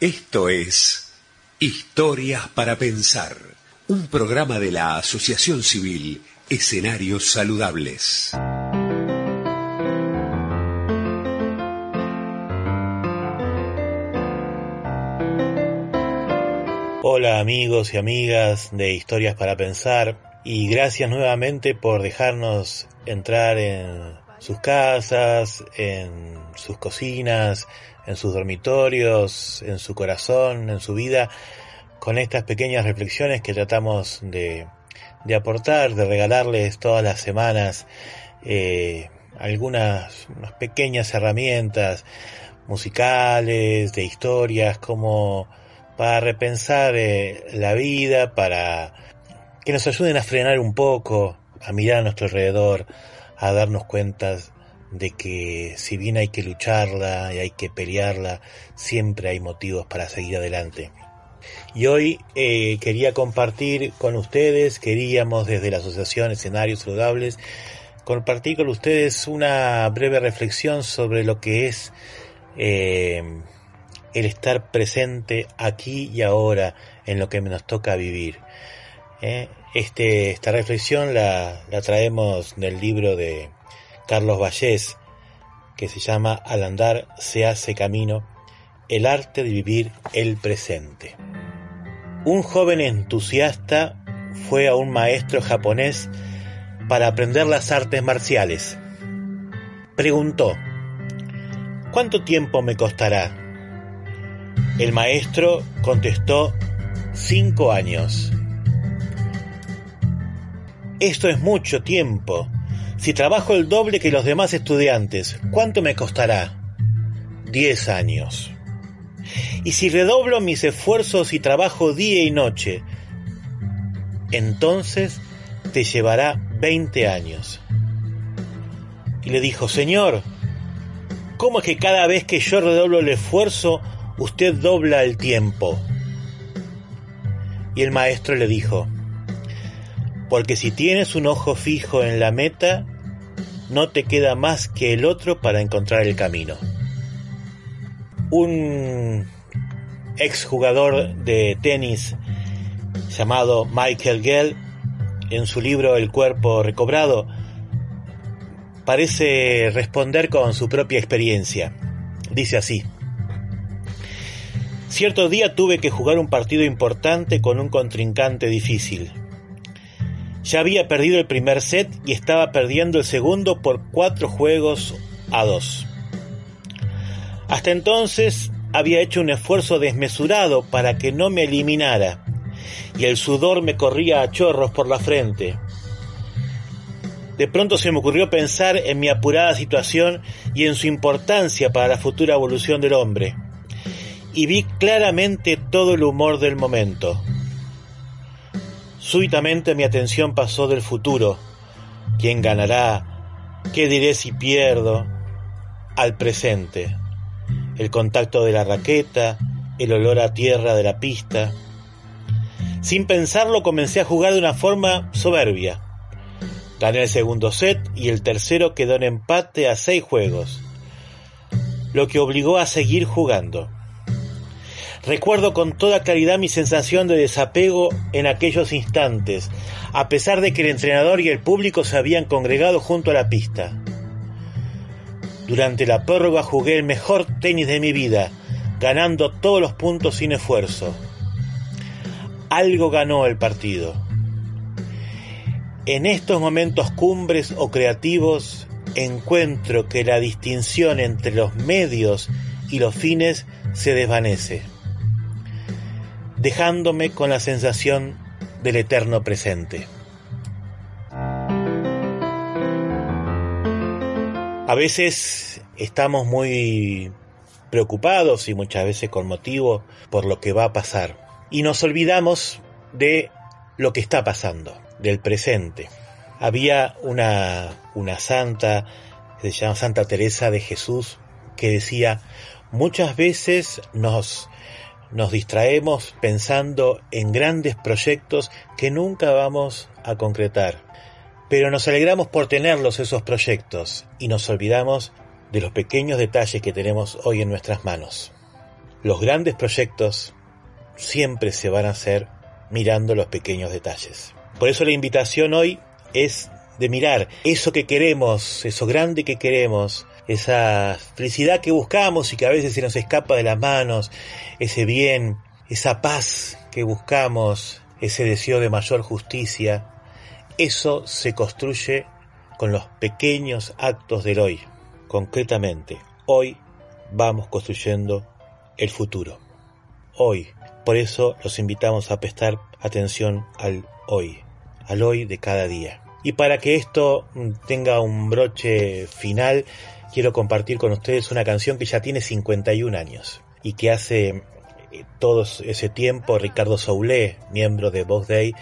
Esto es Historias para Pensar, un programa de la Asociación Civil Escenarios Saludables. Hola amigos y amigas de Historias para Pensar y gracias nuevamente por dejarnos entrar en sus casas, en sus cocinas, en sus dormitorios, en su corazón, en su vida, con estas pequeñas reflexiones que tratamos de, de aportar, de regalarles todas las semanas eh, algunas pequeñas herramientas musicales, de historias, como para repensar eh, la vida, para que nos ayuden a frenar un poco, a mirar a nuestro alrededor, a darnos cuenta de que si bien hay que lucharla y hay que pelearla, siempre hay motivos para seguir adelante. Y hoy eh, quería compartir con ustedes, queríamos desde la Asociación Escenarios Saludables, compartir con ustedes una breve reflexión sobre lo que es eh, el estar presente aquí y ahora en lo que nos toca vivir. Eh, este, esta reflexión la, la traemos del libro de Carlos Vallés, que se llama Al andar se hace camino, el arte de vivir el presente. Un joven entusiasta fue a un maestro japonés para aprender las artes marciales. Preguntó, ¿cuánto tiempo me costará? El maestro contestó, cinco años. Esto es mucho tiempo. Si trabajo el doble que los demás estudiantes, ¿cuánto me costará? Diez años. Y si redoblo mis esfuerzos y trabajo día y noche, entonces te llevará veinte años. Y le dijo, Señor, ¿cómo es que cada vez que yo redoblo el esfuerzo, usted dobla el tiempo? Y el maestro le dijo, porque si tienes un ojo fijo en la meta, no te queda más que el otro para encontrar el camino. Un exjugador de tenis llamado Michael Gell, en su libro El cuerpo recobrado, parece responder con su propia experiencia. Dice así. Cierto día tuve que jugar un partido importante con un contrincante difícil. Ya había perdido el primer set y estaba perdiendo el segundo por cuatro juegos a dos. Hasta entonces había hecho un esfuerzo desmesurado para que no me eliminara y el sudor me corría a chorros por la frente. De pronto se me ocurrió pensar en mi apurada situación y en su importancia para la futura evolución del hombre. Y vi claramente todo el humor del momento. Súbitamente mi atención pasó del futuro, quién ganará, qué diré si pierdo, al presente, el contacto de la raqueta, el olor a tierra de la pista. Sin pensarlo comencé a jugar de una forma soberbia. Gané el segundo set y el tercero quedó en empate a seis juegos, lo que obligó a seguir jugando. Recuerdo con toda claridad mi sensación de desapego en aquellos instantes, a pesar de que el entrenador y el público se habían congregado junto a la pista. Durante la prórroga jugué el mejor tenis de mi vida, ganando todos los puntos sin esfuerzo. Algo ganó el partido. En estos momentos cumbres o creativos encuentro que la distinción entre los medios y los fines se desvanece dejándome con la sensación del eterno presente. A veces estamos muy preocupados y muchas veces con motivo por lo que va a pasar y nos olvidamos de lo que está pasando, del presente. Había una, una santa, se llama Santa Teresa de Jesús, que decía, muchas veces nos nos distraemos pensando en grandes proyectos que nunca vamos a concretar. Pero nos alegramos por tenerlos esos proyectos y nos olvidamos de los pequeños detalles que tenemos hoy en nuestras manos. los grandes proyectos siempre se van a hacer mirando los pequeños detalles. Por eso la invitación hoy es de mirar eso que queremos, eso grande que queremos, esa felicidad que buscamos y que a veces se nos escapa de las manos, ese bien, esa paz que buscamos, ese deseo de mayor justicia, eso se construye con los pequeños actos del hoy. Concretamente, hoy vamos construyendo el futuro. Hoy. Por eso los invitamos a prestar atención al hoy, al hoy de cada día. Y para que esto tenga un broche final, quiero compartir con ustedes una canción que ya tiene 51 años y que hace eh, todo ese tiempo Ricardo Soulé, miembro de Vox Day,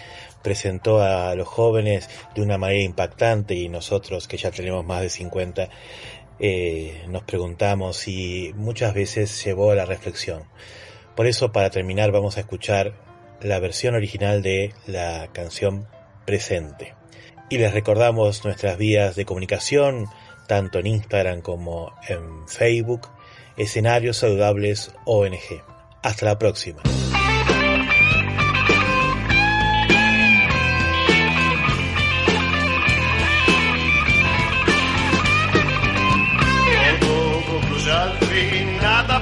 presentó a los jóvenes de una manera impactante y nosotros que ya tenemos más de 50 eh, nos preguntamos y muchas veces llevó a la reflexión. Por eso para terminar vamos a escuchar la versión original de la canción Presente. Y les recordamos nuestras vías de comunicación, tanto en Instagram como en Facebook, Escenarios Saludables ONG. Hasta la próxima.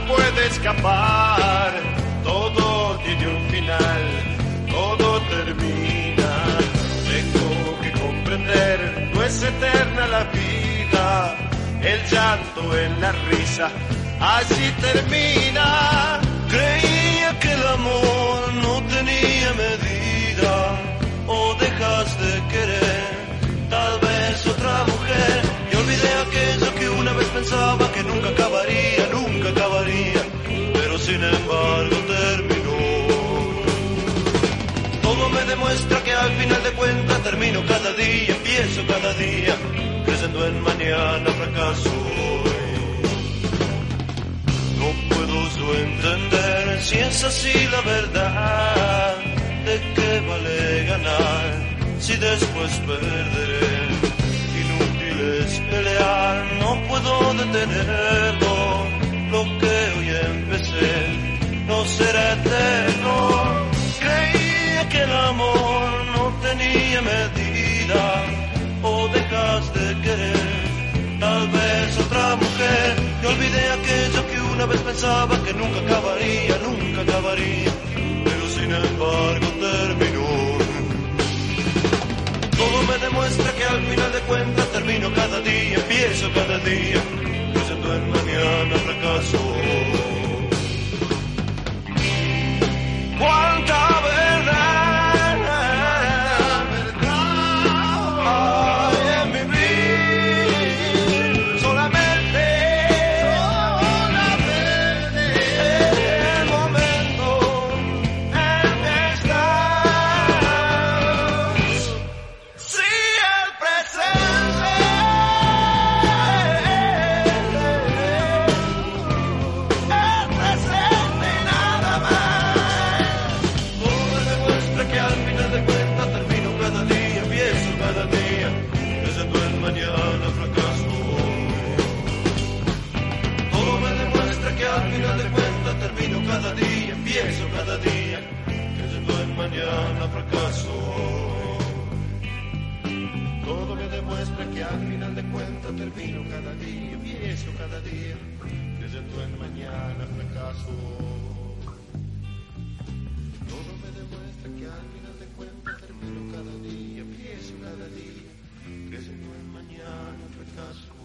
puede escapar, todo tiene un final, todo termina. Tengo que comprender, no es eterna la vida, el llanto en la risa, así termina. Creía que el amor no tenía medida, o dejas de querer, tal vez otra mujer, y olvidé aquello que una vez pensaba que nunca acabaría, nunca acabaría, pero sin embargo terminó. Todo me demuestra que al final de cuentas termino cada día, empiezo cada día, mañana fracaso. No puedo yo entender si es así la verdad, de qué vale ganar si después perderé inútil es pelear, no puedo detenerlo. Lo que hoy empecé no será eterno. Creía que el amor no tenía medida, olvidé aquello que una vez pensaba que nunca acabaría, nunca acabaría, pero sin embargo terminó. Todo me demuestra que al final de cuentas termino cada día, empiezo cada día, todo me demuestra que al final de cuentas termino cada día, empiezo cada día, creyendo en mañana fracaso. Todo me demuestra que al final de cuentas termino cada día, empiezo cada día, creyendo en mañana fracaso.